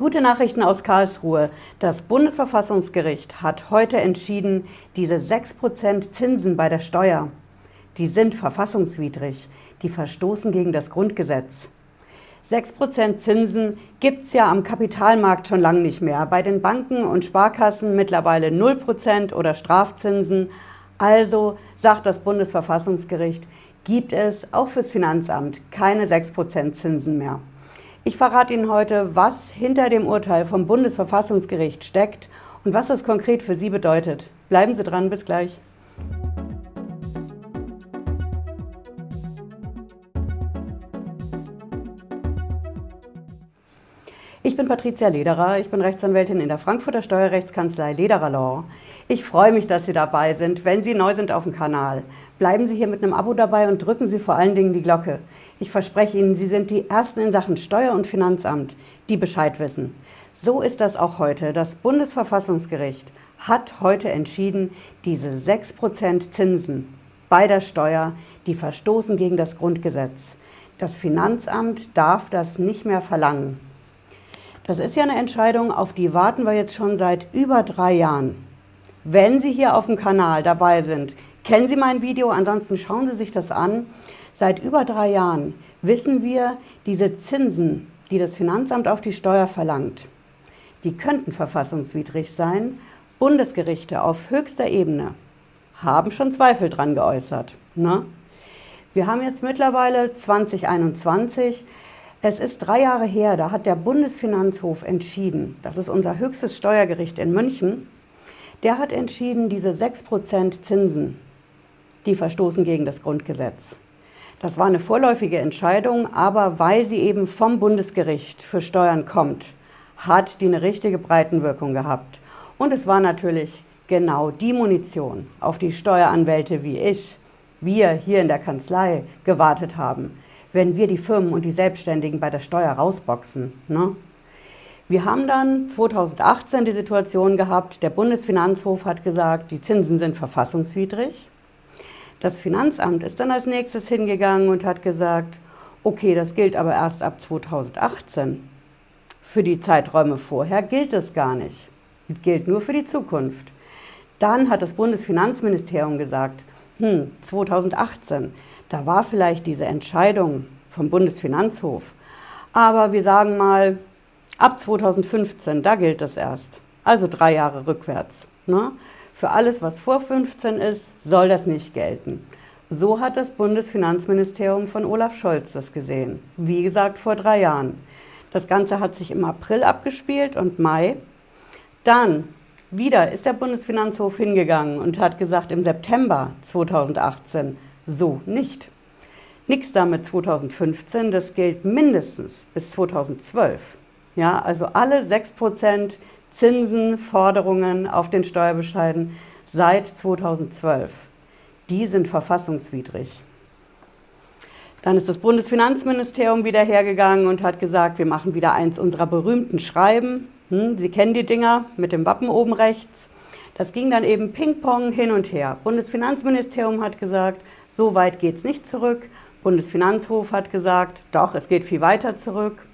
Gute Nachrichten aus Karlsruhe. Das Bundesverfassungsgericht hat heute entschieden, diese 6% Zinsen bei der Steuer, die sind verfassungswidrig, die verstoßen gegen das Grundgesetz. 6% Zinsen gibt es ja am Kapitalmarkt schon lange nicht mehr. Bei den Banken und Sparkassen mittlerweile 0% oder Strafzinsen. Also sagt das Bundesverfassungsgericht, gibt es auch fürs Finanzamt keine 6% Zinsen mehr. Ich verrate Ihnen heute, was hinter dem Urteil vom Bundesverfassungsgericht steckt und was das konkret für Sie bedeutet. Bleiben Sie dran, bis gleich. Ich bin Patricia Lederer, ich bin Rechtsanwältin in der Frankfurter Steuerrechtskanzlei Lederer Law. Ich freue mich, dass Sie dabei sind, wenn Sie neu sind auf dem Kanal. Bleiben Sie hier mit einem Abo dabei und drücken Sie vor allen Dingen die Glocke. Ich verspreche Ihnen, Sie sind die Ersten in Sachen Steuer- und Finanzamt, die Bescheid wissen. So ist das auch heute. Das Bundesverfassungsgericht hat heute entschieden, diese 6% Zinsen bei der Steuer, die verstoßen gegen das Grundgesetz. Das Finanzamt darf das nicht mehr verlangen. Das ist ja eine Entscheidung, auf die warten wir jetzt schon seit über drei Jahren. Wenn Sie hier auf dem Kanal dabei sind, kennen Sie mein Video, ansonsten schauen Sie sich das an. Seit über drei Jahren wissen wir, diese Zinsen, die das Finanzamt auf die Steuer verlangt, die könnten verfassungswidrig sein. Bundesgerichte auf höchster Ebene haben schon Zweifel dran geäußert. Ne? Wir haben jetzt mittlerweile 2021. Es ist drei Jahre her, da hat der Bundesfinanzhof entschieden, das ist unser höchstes Steuergericht in München, der hat entschieden, diese 6% Zinsen, die verstoßen gegen das Grundgesetz. Das war eine vorläufige Entscheidung, aber weil sie eben vom Bundesgericht für Steuern kommt, hat die eine richtige Breitenwirkung gehabt. Und es war natürlich genau die Munition, auf die Steueranwälte wie ich, wir hier in der Kanzlei gewartet haben wenn wir die Firmen und die Selbstständigen bei der Steuer rausboxen. Ne? Wir haben dann 2018 die Situation gehabt, der Bundesfinanzhof hat gesagt, die Zinsen sind verfassungswidrig. Das Finanzamt ist dann als nächstes hingegangen und hat gesagt, okay, das gilt aber erst ab 2018. Für die Zeiträume vorher gilt es gar nicht. Das gilt nur für die Zukunft. Dann hat das Bundesfinanzministerium gesagt, hm, 2018, da war vielleicht diese Entscheidung vom Bundesfinanzhof. Aber wir sagen mal, ab 2015, da gilt es erst. Also drei Jahre rückwärts. Ne? Für alles, was vor 15 ist, soll das nicht gelten. So hat das Bundesfinanzministerium von Olaf Scholz das gesehen. Wie gesagt, vor drei Jahren. Das Ganze hat sich im April abgespielt und Mai. Dann wieder ist der Bundesfinanzhof hingegangen und hat gesagt, im September 2018, so nicht. Nichts damit 2015, das gilt mindestens bis 2012. Ja, also alle 6% Zinsenforderungen auf den Steuerbescheiden seit 2012, die sind verfassungswidrig. Dann ist das Bundesfinanzministerium wieder hergegangen und hat gesagt, wir machen wieder eins unserer berühmten Schreiben. Hm, Sie kennen die Dinger mit dem Wappen oben rechts. Das ging dann eben Ping-Pong hin und her. Bundesfinanzministerium hat gesagt, so weit geht es nicht zurück. Bundesfinanzhof hat gesagt, doch, es geht viel weiter zurück.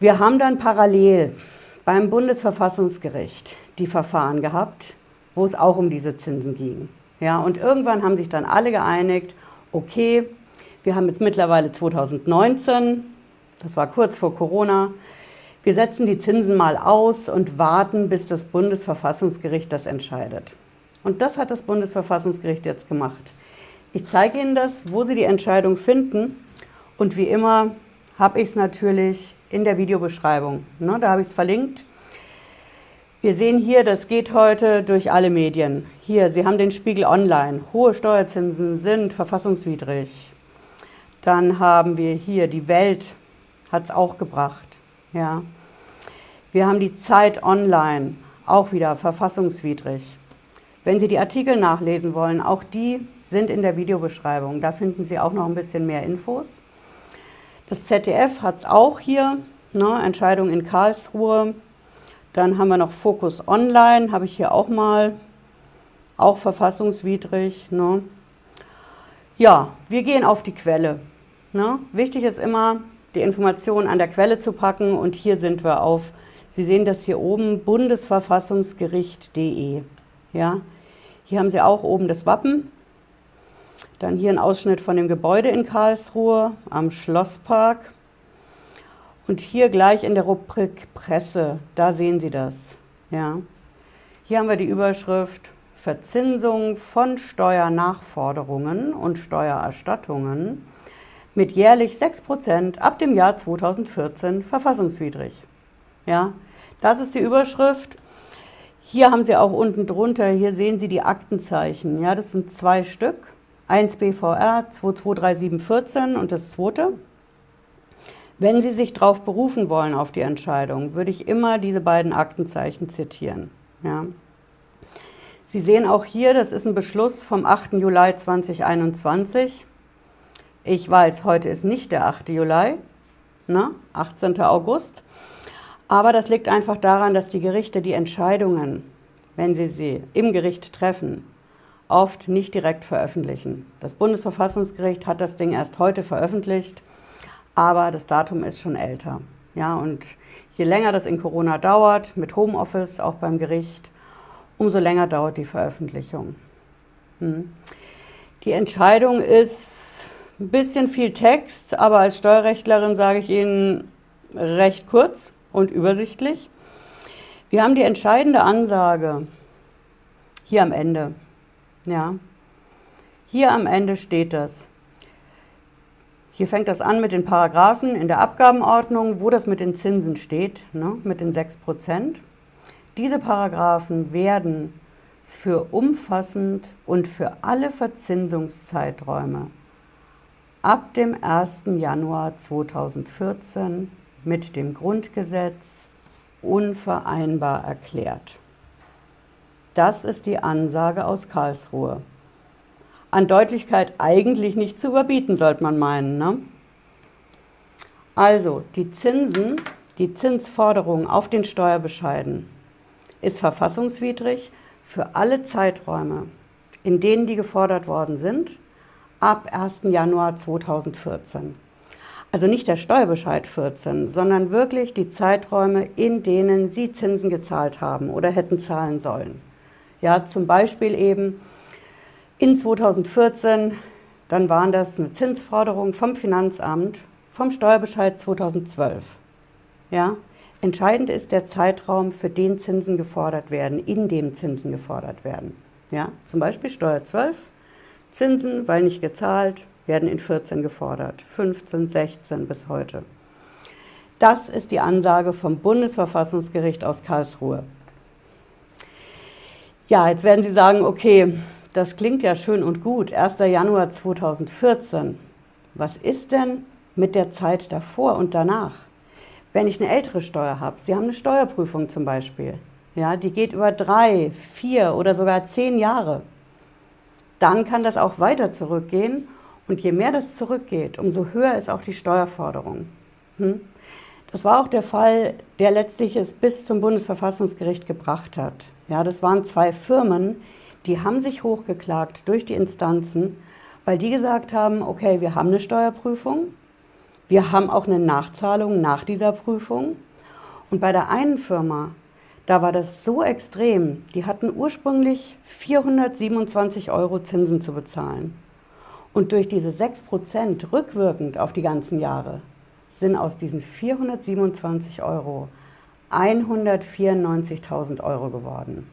Wir haben dann parallel beim Bundesverfassungsgericht die Verfahren gehabt, wo es auch um diese Zinsen ging. Ja, und irgendwann haben sich dann alle geeinigt, okay, wir haben jetzt mittlerweile 2019, das war kurz vor Corona, wir setzen die Zinsen mal aus und warten, bis das Bundesverfassungsgericht das entscheidet. Und das hat das Bundesverfassungsgericht jetzt gemacht. Ich zeige Ihnen das, wo Sie die Entscheidung finden. Und wie immer habe ich es natürlich in der Videobeschreibung. Ne, da habe ich es verlinkt. Wir sehen hier, das geht heute durch alle Medien. Hier, Sie haben den Spiegel Online. Hohe Steuerzinsen sind verfassungswidrig. Dann haben wir hier, die Welt hat es auch gebracht. Ja. Wir haben die Zeit Online, auch wieder verfassungswidrig. Wenn Sie die Artikel nachlesen wollen, auch die sind in der Videobeschreibung. Da finden Sie auch noch ein bisschen mehr Infos. Das ZDF hat es auch hier, ne, Entscheidung in Karlsruhe. Dann haben wir noch Fokus Online, habe ich hier auch mal, auch verfassungswidrig. Ne. Ja, wir gehen auf die Quelle. Ne. Wichtig ist immer, die Informationen an der Quelle zu packen und hier sind wir auf, Sie sehen das hier oben, bundesverfassungsgericht.de. Ja? Hier haben Sie auch oben das Wappen, dann hier ein Ausschnitt von dem Gebäude in Karlsruhe am Schlosspark und hier gleich in der Rubrik Presse, da sehen Sie das. Ja? Hier haben wir die Überschrift Verzinsung von Steuernachforderungen und Steuererstattungen mit jährlich 6% ab dem Jahr 2014 verfassungswidrig. Ja, das ist die Überschrift. Hier haben Sie auch unten drunter, hier sehen Sie die Aktenzeichen. Ja, das sind zwei Stück. 1 BVR 223714 und das zweite. Wenn Sie sich darauf berufen wollen, auf die Entscheidung, würde ich immer diese beiden Aktenzeichen zitieren. Ja. Sie sehen auch hier, das ist ein Beschluss vom 8. Juli 2021. Ich weiß, heute ist nicht der 8. Juli, ne? 18. August. Aber das liegt einfach daran, dass die Gerichte die Entscheidungen, wenn sie sie im Gericht treffen, oft nicht direkt veröffentlichen. Das Bundesverfassungsgericht hat das Ding erst heute veröffentlicht, aber das Datum ist schon älter. Ja, und je länger das in Corona dauert, mit Homeoffice auch beim Gericht, umso länger dauert die Veröffentlichung. Hm. Die Entscheidung ist ein bisschen viel Text, aber als Steuerrechtlerin sage ich Ihnen recht kurz und übersichtlich. Wir haben die entscheidende Ansage hier am Ende. Ja. Hier am Ende steht das. Hier fängt das an mit den Paragraphen in der Abgabenordnung, wo das mit den Zinsen steht, ne, mit den 6 Prozent. Diese Paragraphen werden für umfassend und für alle Verzinsungszeiträume ab dem 1. Januar 2014 mit dem Grundgesetz unvereinbar erklärt. Das ist die Ansage aus Karlsruhe. An Deutlichkeit eigentlich nicht zu überbieten, sollte man meinen. Ne? Also, die Zinsen, die Zinsforderung auf den Steuerbescheiden ist verfassungswidrig für alle Zeiträume, in denen die gefordert worden sind, ab 1. Januar 2014. Also nicht der Steuerbescheid 14, sondern wirklich die Zeiträume, in denen Sie Zinsen gezahlt haben oder hätten zahlen sollen. Ja, zum Beispiel eben in 2014, dann waren das eine Zinsforderung vom Finanzamt vom Steuerbescheid 2012. Ja, entscheidend ist der Zeitraum, für den Zinsen gefordert werden, in dem Zinsen gefordert werden. Ja, zum Beispiel Steuer 12 Zinsen, weil nicht gezahlt, werden in 14 gefordert, 15, 16 bis heute. Das ist die Ansage vom Bundesverfassungsgericht aus Karlsruhe. Ja, jetzt werden Sie sagen, okay, das klingt ja schön und gut, 1. Januar 2014. Was ist denn mit der Zeit davor und danach? Wenn ich eine ältere Steuer habe, Sie haben eine Steuerprüfung zum Beispiel, ja, die geht über drei, vier oder sogar zehn Jahre dann kann das auch weiter zurückgehen. Und je mehr das zurückgeht, umso höher ist auch die Steuerforderung. Hm? Das war auch der Fall, der letztlich es bis zum Bundesverfassungsgericht gebracht hat. Ja, das waren zwei Firmen, die haben sich hochgeklagt durch die Instanzen, weil die gesagt haben, okay, wir haben eine Steuerprüfung, wir haben auch eine Nachzahlung nach dieser Prüfung. Und bei der einen Firma da war das so extrem. Die hatten ursprünglich 427 Euro Zinsen zu bezahlen. Und durch diese 6% rückwirkend auf die ganzen Jahre sind aus diesen 427 Euro 194.000 Euro geworden.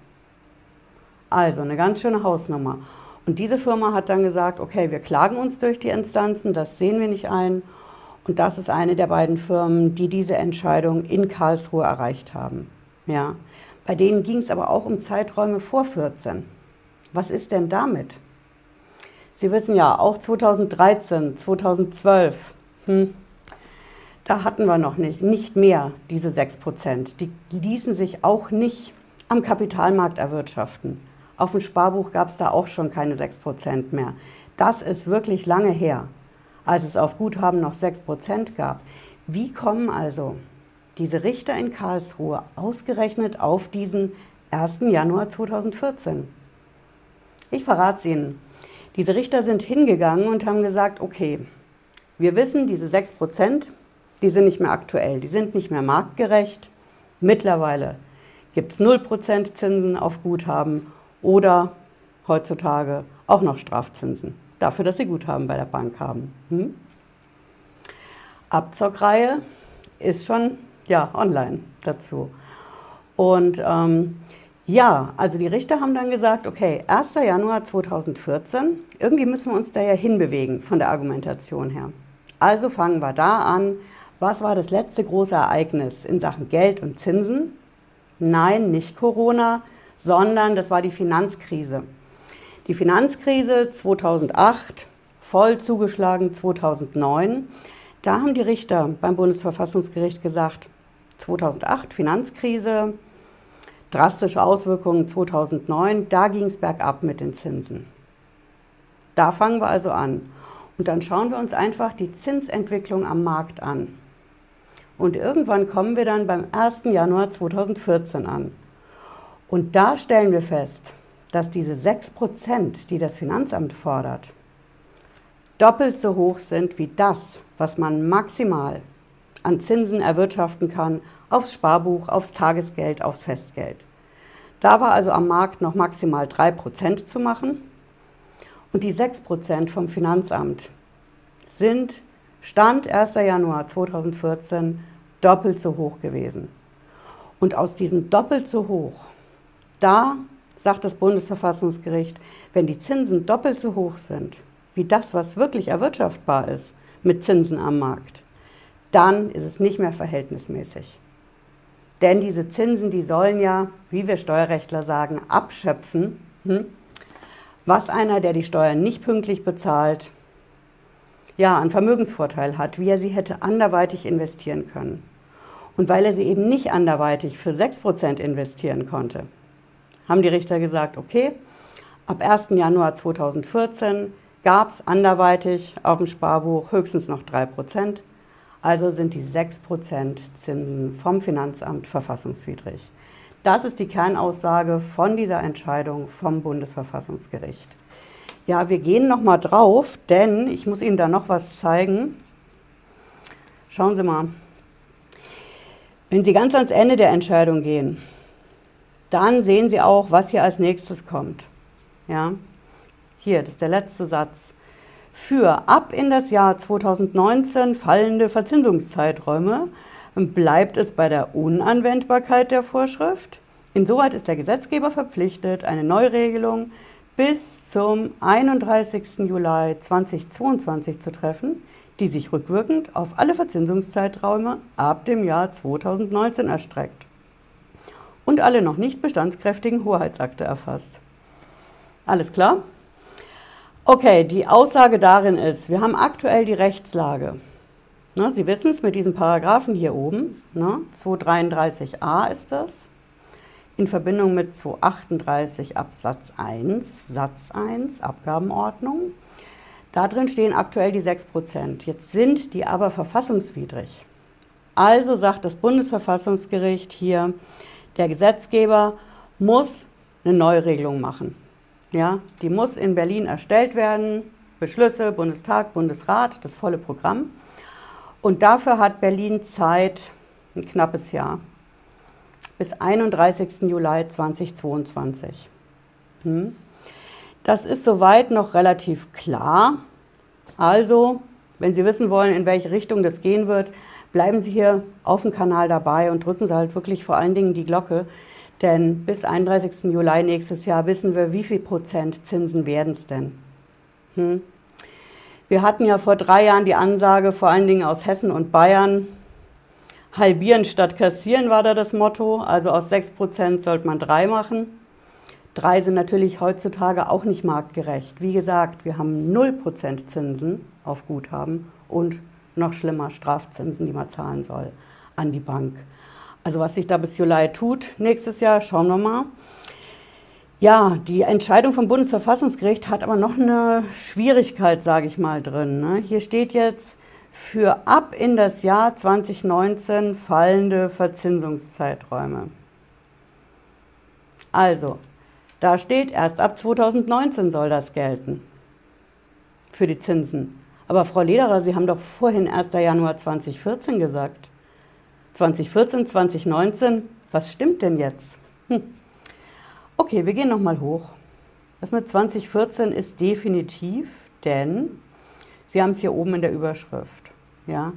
Also eine ganz schöne Hausnummer. Und diese Firma hat dann gesagt, okay, wir klagen uns durch die Instanzen, das sehen wir nicht ein. Und das ist eine der beiden Firmen, die diese Entscheidung in Karlsruhe erreicht haben. Ja. Bei denen ging es aber auch um Zeiträume vor 14. Was ist denn damit? Sie wissen ja, auch 2013, 2012, hm, da hatten wir noch nicht, nicht mehr diese 6 Prozent. Die ließen sich auch nicht am Kapitalmarkt erwirtschaften. Auf dem Sparbuch gab es da auch schon keine 6 Prozent mehr. Das ist wirklich lange her, als es auf Guthaben noch 6 Prozent gab. Wie kommen also diese Richter in Karlsruhe ausgerechnet auf diesen 1. Januar 2014. Ich verrate es Ihnen. Diese Richter sind hingegangen und haben gesagt, okay, wir wissen, diese 6 Prozent, die sind nicht mehr aktuell, die sind nicht mehr marktgerecht. Mittlerweile gibt es 0% Zinsen auf Guthaben oder heutzutage auch noch Strafzinsen dafür, dass sie Guthaben bei der Bank haben. Hm? Abzockreihe ist schon ja, online dazu. Und ähm, ja, also die Richter haben dann gesagt, okay, 1. Januar 2014, irgendwie müssen wir uns da ja hinbewegen von der Argumentation her. Also fangen wir da an. Was war das letzte große Ereignis in Sachen Geld und Zinsen? Nein, nicht Corona, sondern das war die Finanzkrise. Die Finanzkrise 2008, voll zugeschlagen 2009. Da haben die Richter beim Bundesverfassungsgericht gesagt, 2008 Finanzkrise, drastische Auswirkungen 2009, da ging es bergab mit den Zinsen. Da fangen wir also an. Und dann schauen wir uns einfach die Zinsentwicklung am Markt an. Und irgendwann kommen wir dann beim 1. Januar 2014 an. Und da stellen wir fest, dass diese 6%, die das Finanzamt fordert, doppelt so hoch sind wie das, was man maximal an Zinsen erwirtschaften kann aufs Sparbuch, aufs Tagesgeld, aufs Festgeld. Da war also am Markt noch maximal 3% zu machen. Und die 6% vom Finanzamt sind Stand 1. Januar 2014 doppelt so hoch gewesen. Und aus diesem doppelt so hoch, da sagt das Bundesverfassungsgericht, wenn die Zinsen doppelt so hoch sind, wie das, was wirklich erwirtschaftbar ist mit Zinsen am Markt, dann ist es nicht mehr verhältnismäßig. Denn diese Zinsen, die sollen ja, wie wir Steuerrechtler sagen, abschöpfen, hm, was einer, der die Steuern nicht pünktlich bezahlt, ja, einen Vermögensvorteil hat, wie er sie hätte anderweitig investieren können. Und weil er sie eben nicht anderweitig für 6% investieren konnte, haben die Richter gesagt, okay, ab 1. Januar 2014 gab es anderweitig auf dem Sparbuch höchstens noch 3%. Also sind die 6% Zinsen vom Finanzamt verfassungswidrig. Das ist die Kernaussage von dieser Entscheidung vom Bundesverfassungsgericht. Ja, wir gehen noch mal drauf, denn ich muss Ihnen da noch was zeigen. Schauen Sie mal. Wenn Sie ganz ans Ende der Entscheidung gehen, dann sehen Sie auch, was hier als nächstes kommt. Ja, hier, das ist der letzte Satz. Für ab in das Jahr 2019 fallende Verzinsungszeiträume bleibt es bei der Unanwendbarkeit der Vorschrift. Insoweit ist der Gesetzgeber verpflichtet, eine Neuregelung bis zum 31. Juli 2022 zu treffen, die sich rückwirkend auf alle Verzinsungszeiträume ab dem Jahr 2019 erstreckt und alle noch nicht bestandskräftigen Hoheitsakte erfasst. Alles klar? Okay, die Aussage darin ist, wir haben aktuell die Rechtslage. Na, Sie wissen es mit diesen Paragraphen hier oben, ne? 233a ist das, in Verbindung mit 238 Absatz 1, Satz 1, Abgabenordnung. Da drin stehen aktuell die 6 Prozent. Jetzt sind die aber verfassungswidrig. Also sagt das Bundesverfassungsgericht hier, der Gesetzgeber muss eine Neuregelung machen. Ja, die muss in Berlin erstellt werden. Beschlüsse, Bundestag, Bundesrat, das volle Programm. Und dafür hat Berlin Zeit, ein knappes Jahr, bis 31. Juli 2022. Hm. Das ist soweit noch relativ klar. Also, wenn Sie wissen wollen, in welche Richtung das gehen wird, bleiben Sie hier auf dem Kanal dabei und drücken Sie halt wirklich vor allen Dingen die Glocke, denn bis 31. Juli nächstes Jahr wissen wir, wie viel Prozent Zinsen werden es denn. Hm? Wir hatten ja vor drei Jahren die Ansage, vor allen Dingen aus Hessen und Bayern, halbieren statt kassieren war da das Motto. Also aus 6 Prozent sollte man drei machen. Drei sind natürlich heutzutage auch nicht marktgerecht. Wie gesagt, wir haben 0 Prozent Zinsen auf Guthaben und noch schlimmer Strafzinsen, die man zahlen soll an die Bank. Also was sich da bis Juli tut nächstes Jahr, schauen wir mal. Ja, die Entscheidung vom Bundesverfassungsgericht hat aber noch eine Schwierigkeit, sage ich mal, drin. Ne? Hier steht jetzt, für ab in das Jahr 2019 fallende Verzinsungszeiträume. Also, da steht, erst ab 2019 soll das gelten für die Zinsen. Aber Frau Lederer, Sie haben doch vorhin 1. Januar 2014 gesagt. 2014, 2019, was stimmt denn jetzt? Hm. Okay, wir gehen nochmal hoch. Das mit 2014 ist definitiv, denn Sie haben es hier oben in der Überschrift. Ja?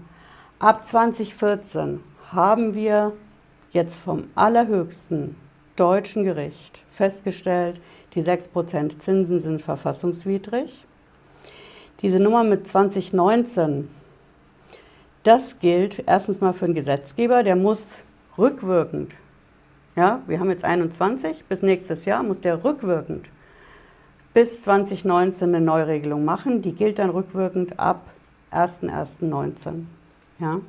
Ab 2014 haben wir jetzt vom allerhöchsten deutschen Gericht festgestellt, die 6% Zinsen sind verfassungswidrig. Diese Nummer mit 2019, das gilt erstens mal für den Gesetzgeber, der muss rückwirkend, ja, wir haben jetzt 21, bis nächstes Jahr muss der rückwirkend bis 2019 eine Neuregelung machen. Die gilt dann rückwirkend ab 1.1.19. Ja.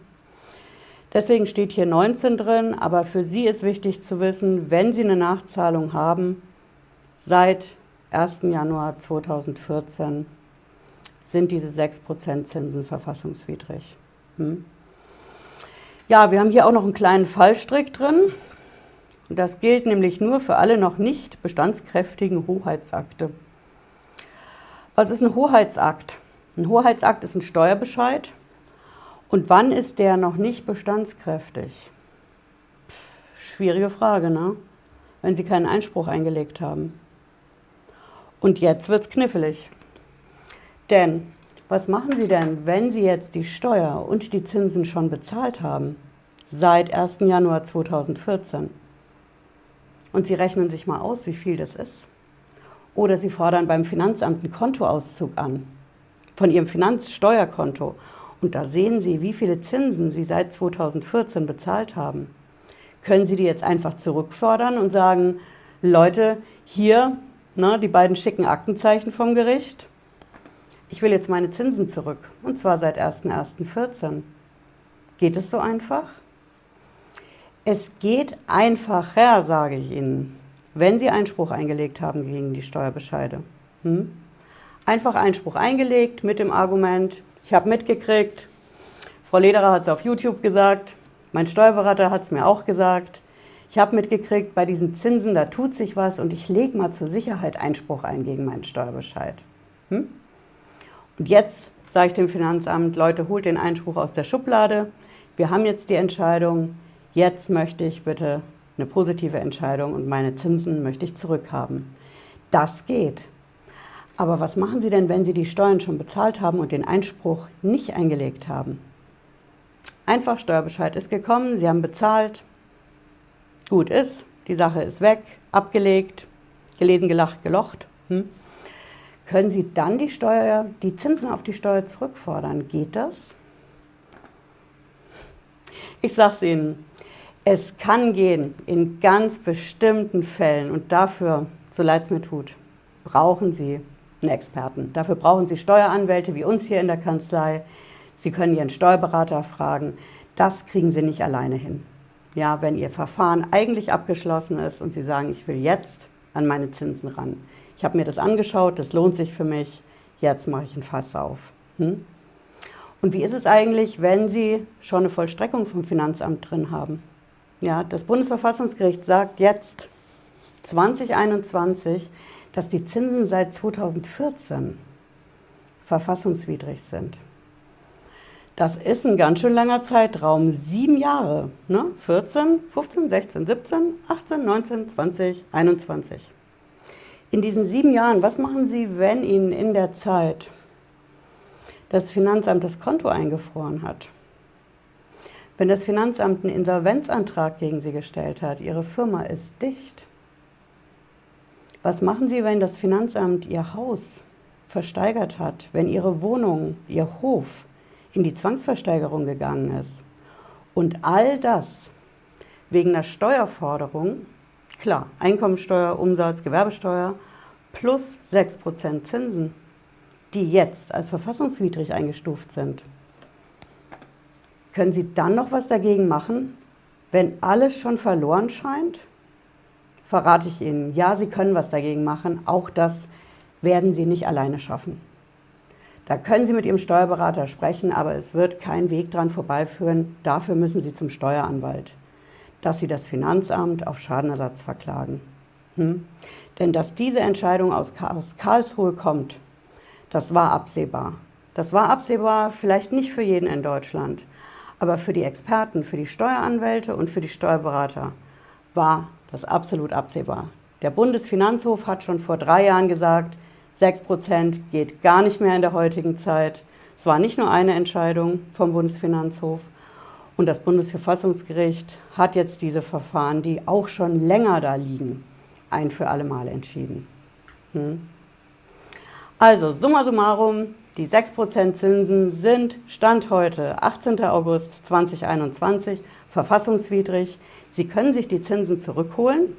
Deswegen steht hier 19 drin, aber für Sie ist wichtig zu wissen, wenn Sie eine Nachzahlung haben, seit 1. Januar 2014 sind diese 6% Zinsen verfassungswidrig. Hm? Ja, wir haben hier auch noch einen kleinen Fallstrick drin. Das gilt nämlich nur für alle noch nicht bestandskräftigen Hoheitsakte. Was ist ein Hoheitsakt? Ein Hoheitsakt ist ein Steuerbescheid, und wann ist der noch nicht bestandskräftig? Pff, schwierige Frage, ne? Wenn Sie keinen Einspruch eingelegt haben. Und jetzt wird es knifflig. Denn was machen Sie denn, wenn Sie jetzt die Steuer und die Zinsen schon bezahlt haben? Seit 1. Januar 2014. Und Sie rechnen sich mal aus, wie viel das ist. Oder Sie fordern beim Finanzamt einen Kontoauszug an von Ihrem Finanzsteuerkonto und da sehen Sie, wie viele Zinsen Sie seit 2014 bezahlt haben. Können Sie die jetzt einfach zurückfordern und sagen, Leute, hier ne, die beiden schicken Aktenzeichen vom Gericht. Ich will jetzt meine Zinsen zurück. Und zwar seit 1.1.14. Geht es so einfach? Es geht einfacher, sage ich Ihnen, wenn Sie Einspruch eingelegt haben gegen die Steuerbescheide. Hm? Einfach Einspruch eingelegt mit dem Argument, ich habe mitgekriegt, Frau Lederer hat es auf YouTube gesagt, mein Steuerberater hat es mir auch gesagt. Ich habe mitgekriegt, bei diesen Zinsen, da tut sich was und ich lege mal zur Sicherheit Einspruch ein gegen meinen Steuerbescheid. Hm? Und jetzt sage ich dem Finanzamt, Leute, holt den Einspruch aus der Schublade. Wir haben jetzt die Entscheidung. Jetzt möchte ich bitte eine positive Entscheidung und meine Zinsen möchte ich zurückhaben. Das geht. Aber was machen Sie denn, wenn Sie die Steuern schon bezahlt haben und den Einspruch nicht eingelegt haben? Einfach Steuerbescheid ist gekommen, Sie haben bezahlt, gut ist, die Sache ist weg, abgelegt, gelesen, gelacht, gelocht. Hm? Können Sie dann die Steuer, die Zinsen auf die Steuer zurückfordern? Geht das? Ich sage es Ihnen, es kann gehen in ganz bestimmten Fällen und dafür, so leid es mir tut, brauchen Sie einen Experten. Dafür brauchen Sie Steueranwälte wie uns hier in der Kanzlei. Sie können Ihren Steuerberater fragen. Das kriegen Sie nicht alleine hin. Ja, wenn Ihr Verfahren eigentlich abgeschlossen ist und Sie sagen, ich will jetzt an meine Zinsen ran. Ich habe mir das angeschaut, das lohnt sich für mich. Jetzt mache ich ein Fass auf. Hm? Und wie ist es eigentlich, wenn Sie schon eine Vollstreckung vom Finanzamt drin haben? Ja, das Bundesverfassungsgericht sagt jetzt 2021, dass die Zinsen seit 2014 verfassungswidrig sind. Das ist ein ganz schön langer Zeitraum, sieben Jahre. Ne? 14, 15, 16, 17, 18, 19, 20, 21. In diesen sieben Jahren, was machen Sie, wenn Ihnen in der Zeit das Finanzamt das Konto eingefroren hat? Wenn das Finanzamt einen Insolvenzantrag gegen Sie gestellt hat, Ihre Firma ist dicht. Was machen Sie, wenn das Finanzamt Ihr Haus versteigert hat, wenn Ihre Wohnung, Ihr Hof in die Zwangsversteigerung gegangen ist? Und all das wegen der Steuerforderung, klar, Einkommensteuer, Umsatz, Gewerbesteuer plus 6% Zinsen, die jetzt als verfassungswidrig eingestuft sind. Können Sie dann noch was dagegen machen, wenn alles schon verloren scheint? verrate ich Ihnen, ja, Sie können was dagegen machen. Auch das werden Sie nicht alleine schaffen. Da können Sie mit Ihrem Steuerberater sprechen, aber es wird kein Weg dran vorbeiführen. Dafür müssen Sie zum Steueranwalt, dass Sie das Finanzamt auf Schadenersatz verklagen. Hm? Denn dass diese Entscheidung aus, aus Karlsruhe kommt, das war absehbar. Das war absehbar, vielleicht nicht für jeden in Deutschland, aber für die Experten, für die Steueranwälte und für die Steuerberater war das absolut absehbar. Der Bundesfinanzhof hat schon vor drei Jahren gesagt, 6% geht gar nicht mehr in der heutigen Zeit. Es war nicht nur eine Entscheidung vom Bundesfinanzhof. Und das Bundesverfassungsgericht hat jetzt diese Verfahren, die auch schon länger da liegen, ein für alle Mal entschieden. Hm. Also, summa summarum, die 6% Zinsen sind Stand heute, 18. August 2021, verfassungswidrig. Sie können sich die Zinsen zurückholen,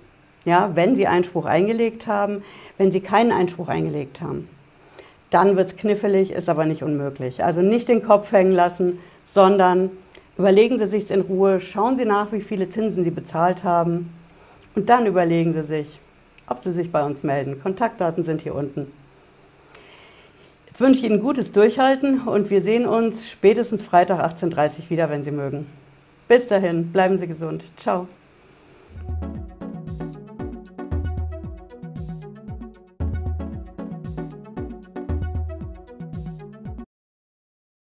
ja, wenn Sie Einspruch eingelegt haben. Wenn Sie keinen Einspruch eingelegt haben, dann wird es knifflig, ist aber nicht unmöglich. Also nicht den Kopf hängen lassen, sondern überlegen Sie sich in Ruhe, schauen Sie nach, wie viele Zinsen Sie bezahlt haben und dann überlegen Sie sich, ob Sie sich bei uns melden. Kontaktdaten sind hier unten. Jetzt wünsche ich Ihnen gutes Durchhalten und wir sehen uns spätestens Freitag 18.30 Uhr wieder, wenn Sie mögen. Bis dahin, bleiben Sie gesund. Ciao.